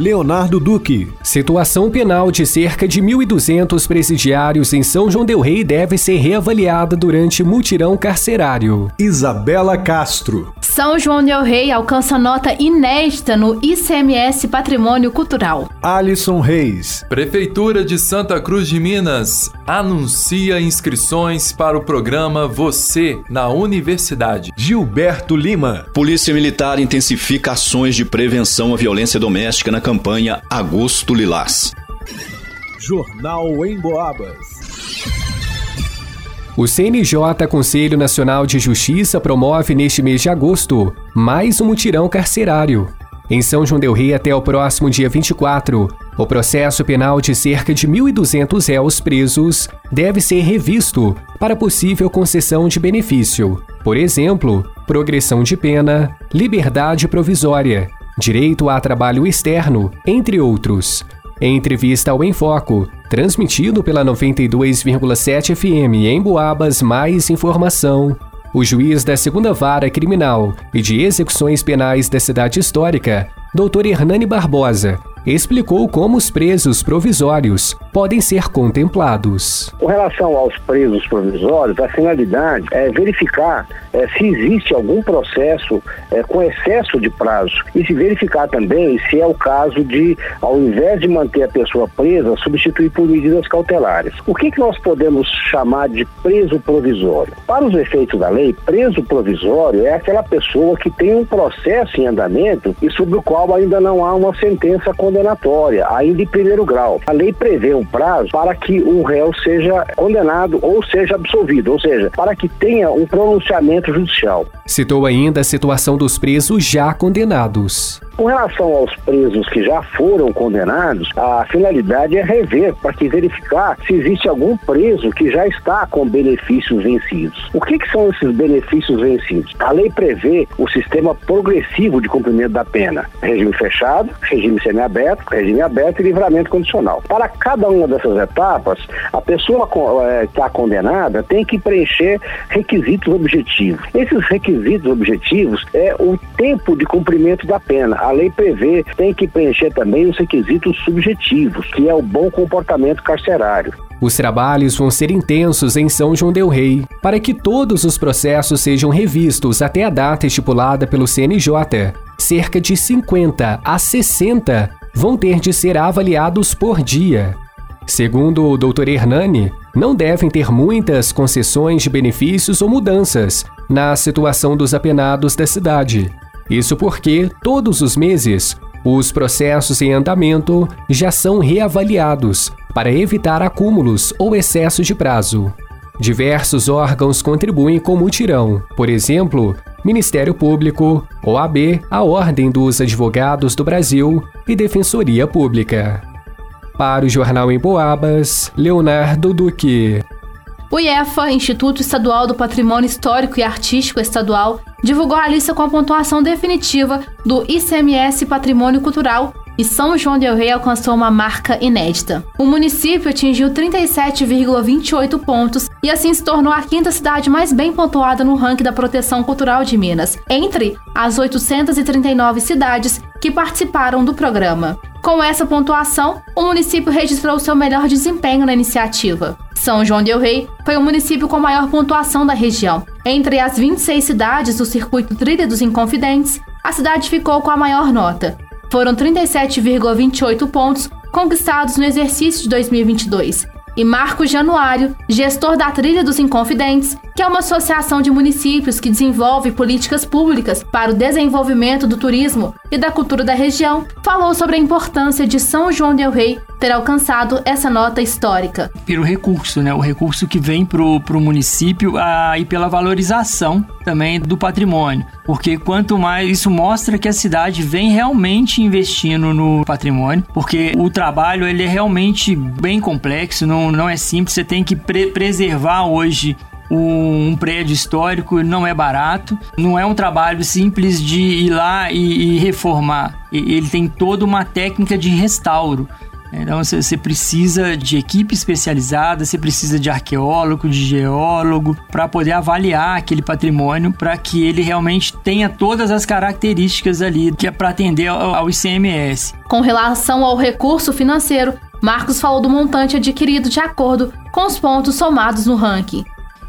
Leonardo Duque. Situação penal de cerca de 1.200 presidiários em São João Del Rei deve ser reavaliada durante mutirão carcerário. Isabela Castro. São João Del Rei alcança nota inédita no ICMS Patrimônio Cultural. Alisson Reis. Prefeitura de Santa Cruz de Minas anuncia inscrições para o programa Você na Universidade. Gilberto Lima. Polícia Militar intensifica ações de prevenção à violência doméstica na campanha Agosto Lilás. Jornal em Boabas. O CNJ Conselho Nacional de Justiça promove neste mês de agosto mais um mutirão carcerário. Em São João Del Rei até o próximo dia 24, o processo penal de cerca de 1.200 réus presos deve ser revisto para possível concessão de benefício. Por exemplo, progressão de pena, liberdade provisória, direito a trabalho externo, entre outros. Em entrevista ao Enfoco, transmitido pela 92,7 FM em Boabas, mais informação. O juiz da segunda vara criminal e de execuções penais da cidade histórica, Dr. Hernani Barbosa, explicou como os presos provisórios podem ser contemplados. Com relação aos presos provisórios, a finalidade é verificar é, se existe algum processo é, com excesso de prazo e se verificar também se é o caso de, ao invés de manter a pessoa presa, substituir por medidas cautelares. O que, que nós podemos chamar de preso provisório? Para os efeitos da lei, preso provisório é aquela pessoa que tem um processo em andamento e sobre o qual ainda não há uma sentença ainda em primeiro grau. A lei prevê um prazo para que o réu seja condenado ou seja absolvido, ou seja, para que tenha um pronunciamento judicial. Citou ainda a situação dos presos já condenados. Com relação aos presos que já foram condenados, a finalidade é rever para que verificar se existe algum preso que já está com benefícios vencidos. O que, que são esses benefícios vencidos? A lei prevê o sistema progressivo de cumprimento da pena: regime fechado, regime semiaberto, regime aberto e livramento condicional. Para cada uma dessas etapas, a pessoa que está condenada tem que preencher requisitos objetivos. Esses requisitos objetivos é o tempo de cumprimento da pena a lei prevê, tem que preencher também os requisitos subjetivos, que é o bom comportamento carcerário. Os trabalhos vão ser intensos em São João Del Rei, para que todos os processos sejam revistos até a data estipulada pelo CNJ. Cerca de 50 a 60 vão ter de ser avaliados por dia. Segundo o Dr. Hernani, não devem ter muitas concessões de benefícios ou mudanças na situação dos apenados da cidade. Isso porque, todos os meses, os processos em andamento já são reavaliados para evitar acúmulos ou excesso de prazo. Diversos órgãos contribuem com mutirão, por exemplo, Ministério Público, OAB, a Ordem dos Advogados do Brasil e Defensoria Pública. Para o Jornal em Boabas, Leonardo Duque. O IEFA, Instituto Estadual do Patrimônio Histórico e Artístico Estadual, divulgou a lista com a pontuação definitiva do ICMS Patrimônio Cultural e São João del Rei alcançou uma marca inédita. O município atingiu 37,28 pontos e assim se tornou a quinta cidade mais bem pontuada no ranking da proteção cultural de Minas, entre as 839 cidades que participaram do programa. Com essa pontuação, o município registrou seu melhor desempenho na iniciativa. São João del Rei foi o município com maior pontuação da região. Entre as 26 cidades do circuito Trilha dos Inconfidentes, a cidade ficou com a maior nota. Foram 37,28 pontos conquistados no exercício de 2022. E Marcos Januário, gestor da Trilha dos Inconfidentes, que é uma associação de municípios que desenvolve políticas públicas para o desenvolvimento do turismo e da cultura da região, falou sobre a importância de São João del Rei ter alcançado essa nota histórica. Pelo recurso, né? O recurso que vem para o município ah, e pela valorização também do patrimônio. Porque quanto mais isso mostra que a cidade vem realmente investindo no patrimônio, porque o trabalho ele é realmente bem complexo, não, não é simples, você tem que pre preservar hoje um prédio histórico não é barato, não é um trabalho simples de ir lá e, e reformar. Ele tem toda uma técnica de restauro. Então você precisa de equipe especializada, você precisa de arqueólogo, de geólogo, para poder avaliar aquele patrimônio, para que ele realmente tenha todas as características ali que é para atender ao ICMS. Com relação ao recurso financeiro, Marcos falou do montante adquirido de acordo com os pontos somados no ranking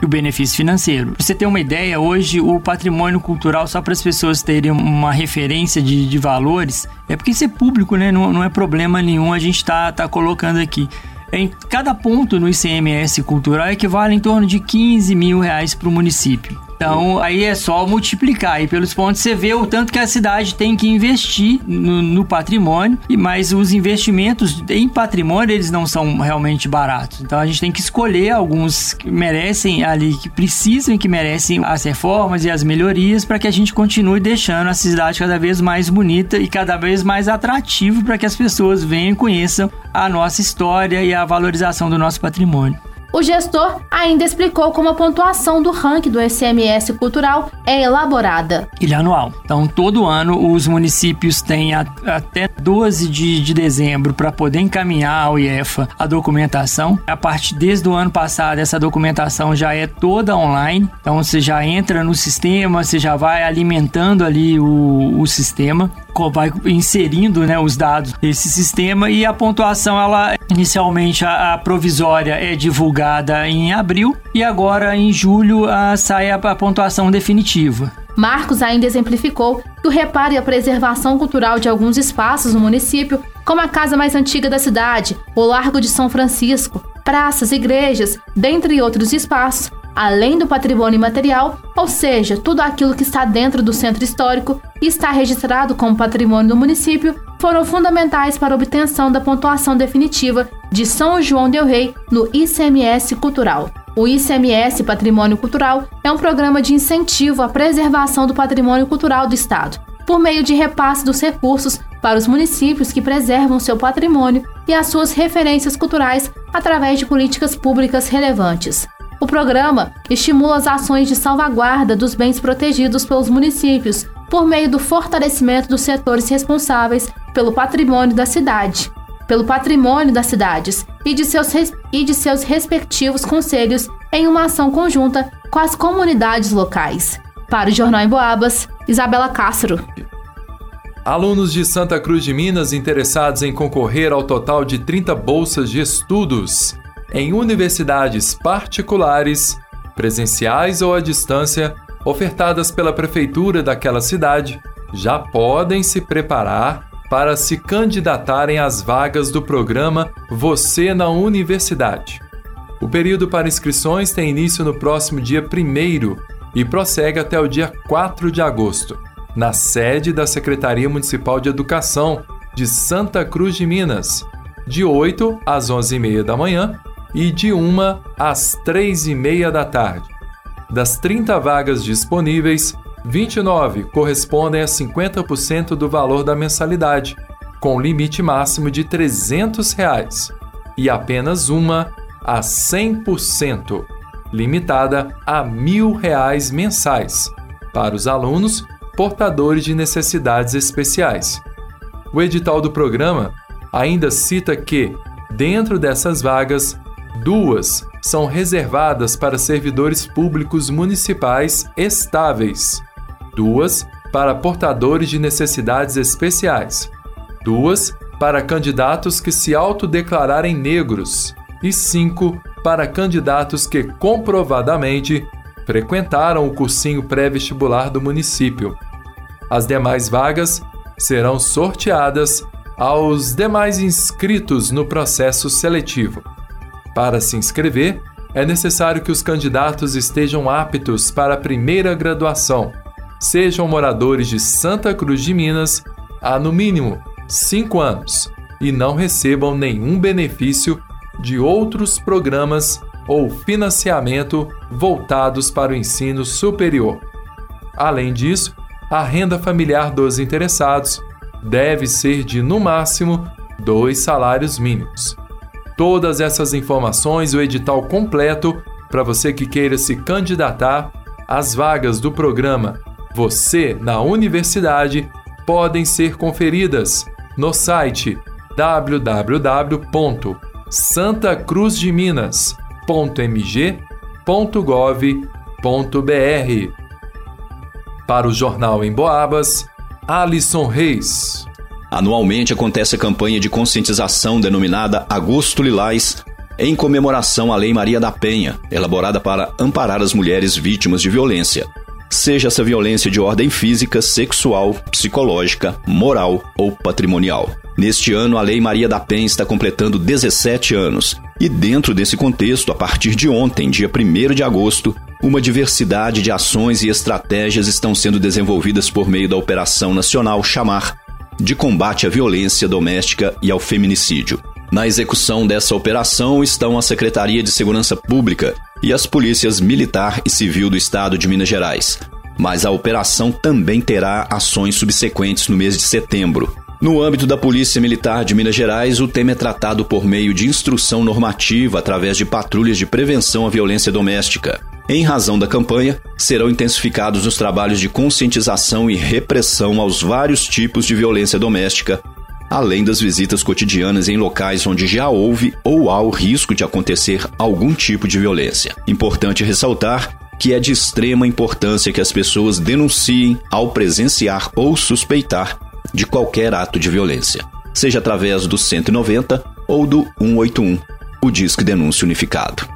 e o benefício financeiro. Pra você ter uma ideia, hoje o patrimônio cultural, só para as pessoas terem uma referência de, de valores, é porque isso é público, né? Não, não é problema nenhum a gente tá, tá colocando aqui. Em cada ponto no ICMS cultural equivale em torno de 15 mil reais para o município. Então, aí é só multiplicar aí pelos pontos, você vê o tanto que a cidade tem que investir no, no patrimônio, e mas os investimentos em patrimônio, eles não são realmente baratos. Então, a gente tem que escolher alguns que merecem ali, que precisam e que merecem as reformas e as melhorias para que a gente continue deixando a cidade cada vez mais bonita e cada vez mais atrativo para que as pessoas venham e conheçam a nossa história e a valorização do nosso patrimônio. O gestor ainda explicou como a pontuação do ranking do SMS Cultural é elaborada. Ele é anual. Então, todo ano, os municípios têm a, até 12 de, de dezembro para poder encaminhar ao IEFA a documentação. A partir desde o ano passado, essa documentação já é toda online. Então, você já entra no sistema, você já vai alimentando ali o, o sistema vai inserindo né, os dados desse sistema e a pontuação ela inicialmente a, a provisória é divulgada em abril e agora em julho a, sai a, a pontuação definitiva. Marcos ainda exemplificou que o reparo e a preservação cultural de alguns espaços no município, como a casa mais antiga da cidade, o Largo de São Francisco, praças, igrejas, dentre outros espaços, além do patrimônio imaterial, ou seja, tudo aquilo que está dentro do centro histórico e está registrado como patrimônio do município, foram fundamentais para a obtenção da pontuação definitiva de São João del Rei no ICMS Cultural. O ICMS Patrimônio Cultural é um programa de incentivo à preservação do patrimônio cultural do Estado, por meio de repasse dos recursos para os municípios que preservam seu patrimônio e as suas referências culturais através de políticas públicas relevantes. O programa estimula as ações de salvaguarda dos bens protegidos pelos municípios por meio do fortalecimento dos setores responsáveis pelo patrimônio da cidade, pelo patrimônio das cidades e de seus, e de seus respectivos conselhos em uma ação conjunta com as comunidades locais. Para o Jornal em Boabas, Isabela Castro. Alunos de Santa Cruz de Minas interessados em concorrer ao total de 30 bolsas de estudos em universidades particulares, presenciais ou à distância, ofertadas pela prefeitura daquela cidade, já podem se preparar para se candidatarem às vagas do programa Você na Universidade. O período para inscrições tem início no próximo dia 1 e prossegue até o dia 4 de agosto, na sede da Secretaria Municipal de Educação de Santa Cruz de Minas, de 8 às 11h30 da manhã e de 1 às 3 e meia da tarde. Das 30 vagas disponíveis, 29 correspondem a 50% do valor da mensalidade, com limite máximo de 300 reais, e apenas uma a 100%, limitada a 1.000 reais mensais, para os alunos portadores de necessidades especiais. O edital do programa ainda cita que, dentro dessas vagas, Duas são reservadas para servidores públicos municipais estáveis, duas para portadores de necessidades especiais, duas para candidatos que se autodeclararem negros e cinco para candidatos que comprovadamente frequentaram o cursinho pré-vestibular do município. As demais vagas serão sorteadas aos demais inscritos no processo seletivo. Para se inscrever, é necessário que os candidatos estejam aptos para a primeira graduação, sejam moradores de Santa Cruz de Minas há no mínimo 5 anos e não recebam nenhum benefício de outros programas ou financiamento voltados para o ensino superior. Além disso, a renda familiar dos interessados deve ser de, no máximo, dois salários mínimos. Todas essas informações o edital completo para você que queira se candidatar, as vagas do programa Você na Universidade podem ser conferidas no site www.santacruzdeminas.mg.gov.br. Para o Jornal em Boabas, Alisson Reis. Anualmente acontece a campanha de conscientização denominada Agosto Lilás, em comemoração à Lei Maria da Penha, elaborada para amparar as mulheres vítimas de violência. Seja essa violência de ordem física, sexual, psicológica, moral ou patrimonial. Neste ano, a Lei Maria da Penha está completando 17 anos. E dentro desse contexto, a partir de ontem, dia 1 de agosto, uma diversidade de ações e estratégias estão sendo desenvolvidas por meio da Operação Nacional Chamar, de combate à violência doméstica e ao feminicídio. Na execução dessa operação estão a Secretaria de Segurança Pública e as polícias militar e civil do estado de Minas Gerais. Mas a operação também terá ações subsequentes no mês de setembro. No âmbito da Polícia Militar de Minas Gerais, o tema é tratado por meio de instrução normativa através de patrulhas de prevenção à violência doméstica. Em razão da campanha, serão intensificados os trabalhos de conscientização e repressão aos vários tipos de violência doméstica, além das visitas cotidianas em locais onde já houve ou há o risco de acontecer algum tipo de violência. Importante ressaltar que é de extrema importância que as pessoas denunciem ao presenciar ou suspeitar de qualquer ato de violência, seja através do 190 ou do 181, o Disque Denúncia Unificado.